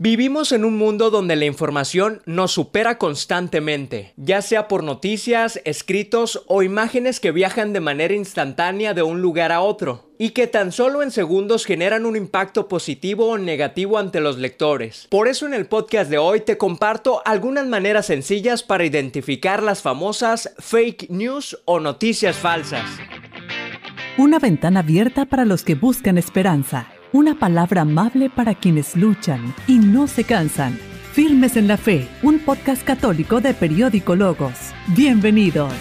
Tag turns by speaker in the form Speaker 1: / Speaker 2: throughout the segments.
Speaker 1: Vivimos en un mundo donde la información nos supera constantemente, ya sea por noticias, escritos o imágenes que viajan de manera instantánea de un lugar a otro, y que tan solo en segundos generan un impacto positivo o negativo ante los lectores. Por eso en el podcast de hoy te comparto algunas maneras sencillas para identificar las famosas fake news o noticias falsas.
Speaker 2: Una ventana abierta para los que buscan esperanza una palabra amable para quienes luchan y no se cansan. Firmes en la Fe, un podcast católico de Periódico Logos. Bienvenidos.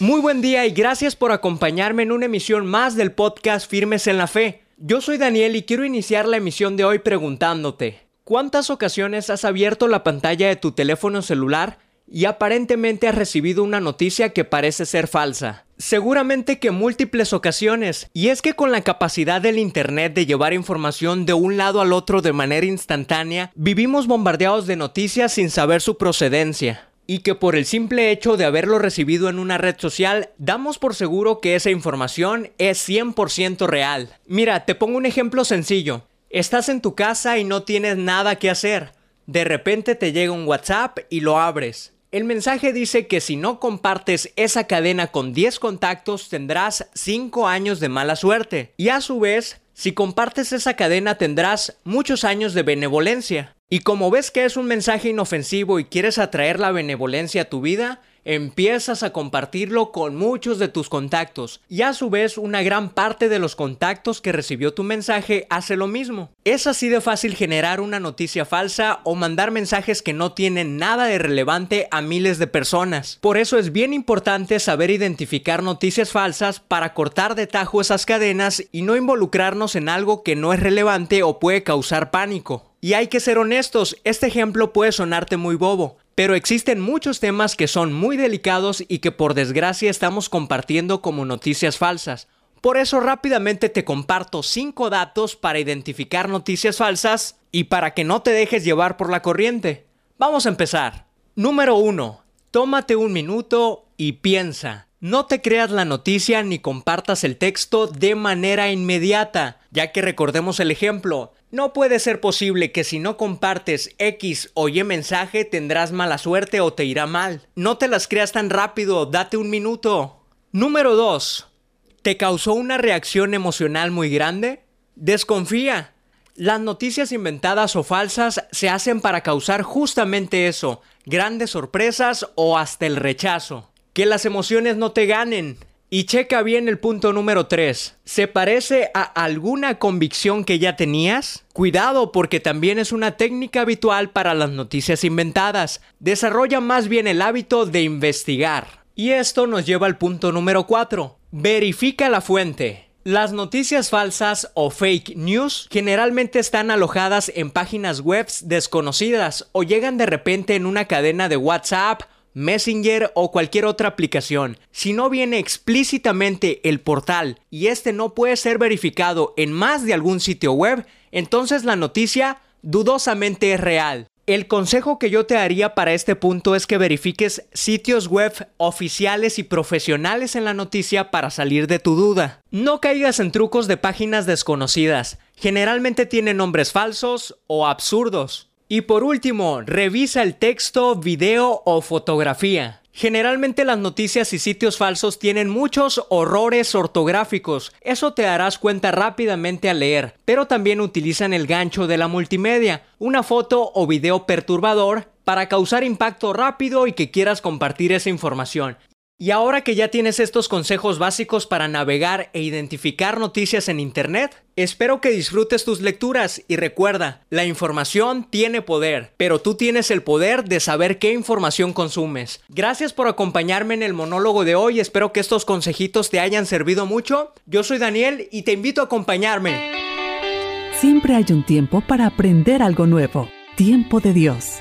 Speaker 1: Muy buen día y gracias por acompañarme en una emisión más del podcast Firmes en la Fe. Yo soy Daniel y quiero iniciar la emisión de hoy preguntándote, ¿cuántas ocasiones has abierto la pantalla de tu teléfono celular y aparentemente has recibido una noticia que parece ser falsa? Seguramente que múltiples ocasiones, y es que con la capacidad del Internet de llevar información de un lado al otro de manera instantánea, vivimos bombardeados de noticias sin saber su procedencia. Y que por el simple hecho de haberlo recibido en una red social, damos por seguro que esa información es 100% real. Mira, te pongo un ejemplo sencillo. Estás en tu casa y no tienes nada que hacer. De repente te llega un WhatsApp y lo abres. El mensaje dice que si no compartes esa cadena con 10 contactos tendrás 5 años de mala suerte. Y a su vez, si compartes esa cadena tendrás muchos años de benevolencia. Y como ves que es un mensaje inofensivo y quieres atraer la benevolencia a tu vida, empiezas a compartirlo con muchos de tus contactos y a su vez una gran parte de los contactos que recibió tu mensaje hace lo mismo. Es así de fácil generar una noticia falsa o mandar mensajes que no tienen nada de relevante a miles de personas. Por eso es bien importante saber identificar noticias falsas para cortar de tajo esas cadenas y no involucrarnos en algo que no es relevante o puede causar pánico. Y hay que ser honestos, este ejemplo puede sonarte muy bobo, pero existen muchos temas que son muy delicados y que por desgracia estamos compartiendo como noticias falsas. Por eso rápidamente te comparto 5 datos para identificar noticias falsas y para que no te dejes llevar por la corriente. Vamos a empezar. Número 1. Tómate un minuto y piensa. No te creas la noticia ni compartas el texto de manera inmediata, ya que recordemos el ejemplo. No puede ser posible que si no compartes X o Y mensaje tendrás mala suerte o te irá mal. No te las creas tan rápido, date un minuto. Número 2. ¿Te causó una reacción emocional muy grande? Desconfía. Las noticias inventadas o falsas se hacen para causar justamente eso, grandes sorpresas o hasta el rechazo. Que las emociones no te ganen. Y checa bien el punto número 3. ¿Se parece a alguna convicción que ya tenías? Cuidado porque también es una técnica habitual para las noticias inventadas. Desarrolla más bien el hábito de investigar. Y esto nos lleva al punto número 4. Verifica la fuente. Las noticias falsas o fake news generalmente están alojadas en páginas web desconocidas o llegan de repente en una cadena de WhatsApp Messenger o cualquier otra aplicación. Si no viene explícitamente el portal y este no puede ser verificado en más de algún sitio web, entonces la noticia dudosamente es real. El consejo que yo te haría para este punto es que verifiques sitios web oficiales y profesionales en la noticia para salir de tu duda. No caigas en trucos de páginas desconocidas. Generalmente tienen nombres falsos o absurdos. Y por último, revisa el texto, video o fotografía. Generalmente las noticias y sitios falsos tienen muchos horrores ortográficos, eso te darás cuenta rápidamente al leer, pero también utilizan el gancho de la multimedia, una foto o video perturbador para causar impacto rápido y que quieras compartir esa información. Y ahora que ya tienes estos consejos básicos para navegar e identificar noticias en Internet, espero que disfrutes tus lecturas y recuerda, la información tiene poder, pero tú tienes el poder de saber qué información consumes. Gracias por acompañarme en el monólogo de hoy, espero que estos consejitos te hayan servido mucho. Yo soy Daniel y te invito a acompañarme.
Speaker 2: Siempre hay un tiempo para aprender algo nuevo. Tiempo de Dios.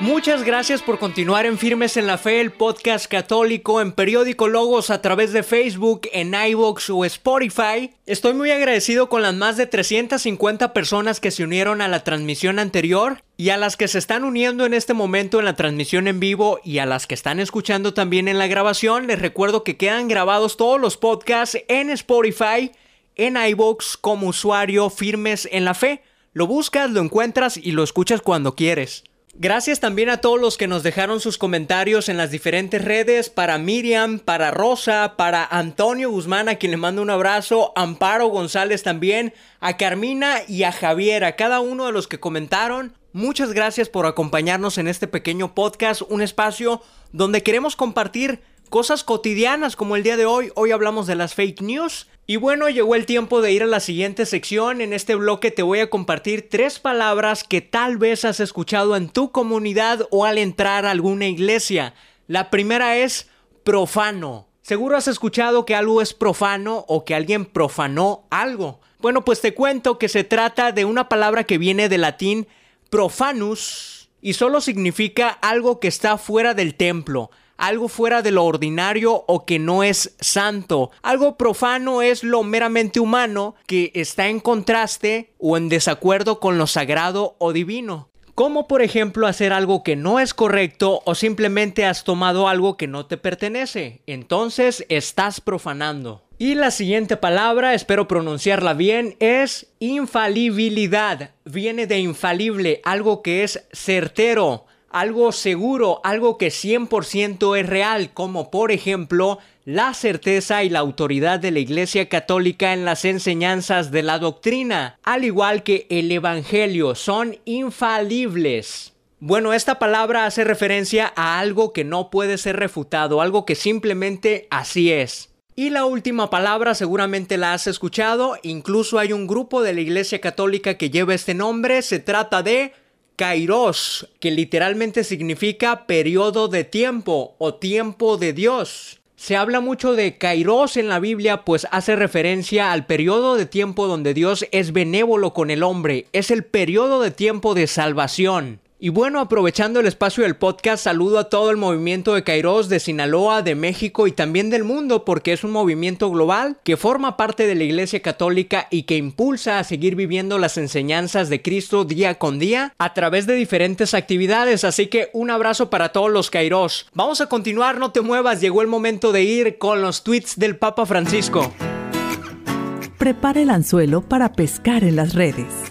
Speaker 1: Muchas gracias por continuar en Firmes en la Fe, el podcast católico en Periódico Logos a través de Facebook, en iVoox o Spotify. Estoy muy agradecido con las más de 350 personas que se unieron a la transmisión anterior y a las que se están uniendo en este momento en la transmisión en vivo y a las que están escuchando también en la grabación. Les recuerdo que quedan grabados todos los podcasts en Spotify en iVoox como usuario Firmes en la Fe. Lo buscas, lo encuentras y lo escuchas cuando quieres. Gracias también a todos los que nos dejaron sus comentarios en las diferentes redes, para Miriam, para Rosa, para Antonio Guzmán, a quien le mando un abrazo, Amparo González también, a Carmina y a Javier, a cada uno de los que comentaron. Muchas gracias por acompañarnos en este pequeño podcast, un espacio donde queremos compartir cosas cotidianas como el día de hoy. Hoy hablamos de las fake news y bueno, llegó el tiempo de ir a la siguiente sección. En este bloque te voy a compartir tres palabras que tal vez has escuchado en tu comunidad o al entrar a alguna iglesia. La primera es profano. Seguro has escuchado que algo es profano o que alguien profanó algo. Bueno, pues te cuento que se trata de una palabra que viene del latín profanus y solo significa algo que está fuera del templo, algo fuera de lo ordinario o que no es santo. Algo profano es lo meramente humano que está en contraste o en desacuerdo con lo sagrado o divino. Como por ejemplo hacer algo que no es correcto o simplemente has tomado algo que no te pertenece. Entonces estás profanando. Y la siguiente palabra, espero pronunciarla bien, es infalibilidad. Viene de infalible, algo que es certero, algo seguro, algo que 100% es real, como por ejemplo la certeza y la autoridad de la Iglesia Católica en las enseñanzas de la doctrina, al igual que el Evangelio, son infalibles. Bueno, esta palabra hace referencia a algo que no puede ser refutado, algo que simplemente así es. Y la última palabra seguramente la has escuchado, incluso hay un grupo de la Iglesia Católica que lleva este nombre, se trata de Kairos, que literalmente significa periodo de tiempo o tiempo de Dios. Se habla mucho de Kairos en la Biblia, pues hace referencia al periodo de tiempo donde Dios es benévolo con el hombre, es el periodo de tiempo de salvación. Y bueno, aprovechando el espacio del podcast, saludo a todo el movimiento de Kairos de Sinaloa, de México y también del mundo, porque es un movimiento global que forma parte de la Iglesia Católica y que impulsa a seguir viviendo las enseñanzas de Cristo día con día a través de diferentes actividades. Así que un abrazo para todos los Kairos. Vamos a continuar, no te muevas, llegó el momento de ir con los tweets del Papa Francisco.
Speaker 2: Prepara el anzuelo para pescar en las redes.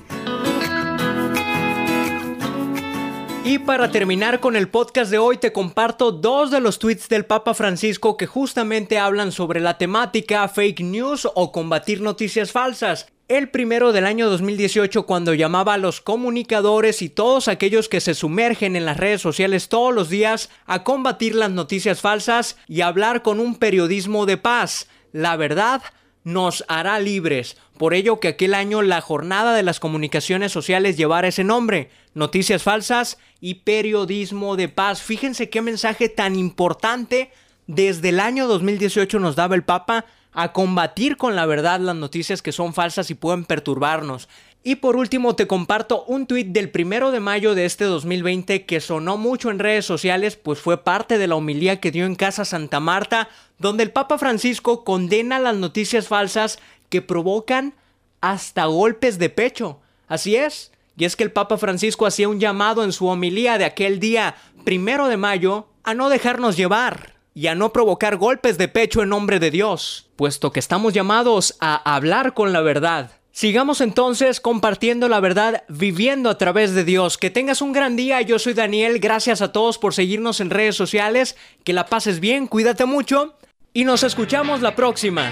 Speaker 1: Y para terminar con el podcast de hoy te comparto dos de los tweets del Papa Francisco que justamente hablan sobre la temática fake news o combatir noticias falsas. El primero del año 2018 cuando llamaba a los comunicadores y todos aquellos que se sumergen en las redes sociales todos los días a combatir las noticias falsas y hablar con un periodismo de paz. La verdad nos hará libres. Por ello que aquel año la jornada de las comunicaciones sociales llevara ese nombre, noticias falsas y periodismo de paz. Fíjense qué mensaje tan importante desde el año 2018 nos daba el Papa a combatir con la verdad las noticias que son falsas y pueden perturbarnos. Y por último te comparto un tuit del primero de mayo de este 2020 que sonó mucho en redes sociales, pues fue parte de la homilía que dio en Casa Santa Marta, donde el Papa Francisco condena las noticias falsas que provocan hasta golpes de pecho. Así es, y es que el Papa Francisco hacía un llamado en su homilía de aquel día primero de mayo a no dejarnos llevar y a no provocar golpes de pecho en nombre de Dios, puesto que estamos llamados a hablar con la verdad. Sigamos entonces compartiendo la verdad, viviendo a través de Dios. Que tengas un gran día, yo soy Daniel, gracias a todos por seguirnos en redes sociales, que la pases bien, cuídate mucho y nos escuchamos la próxima.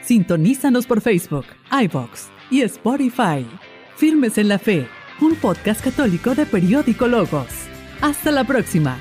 Speaker 2: Sintonízanos por Facebook, iBox y Spotify. Firmes en la Fe, un podcast católico de Periódico Logos. Hasta la próxima.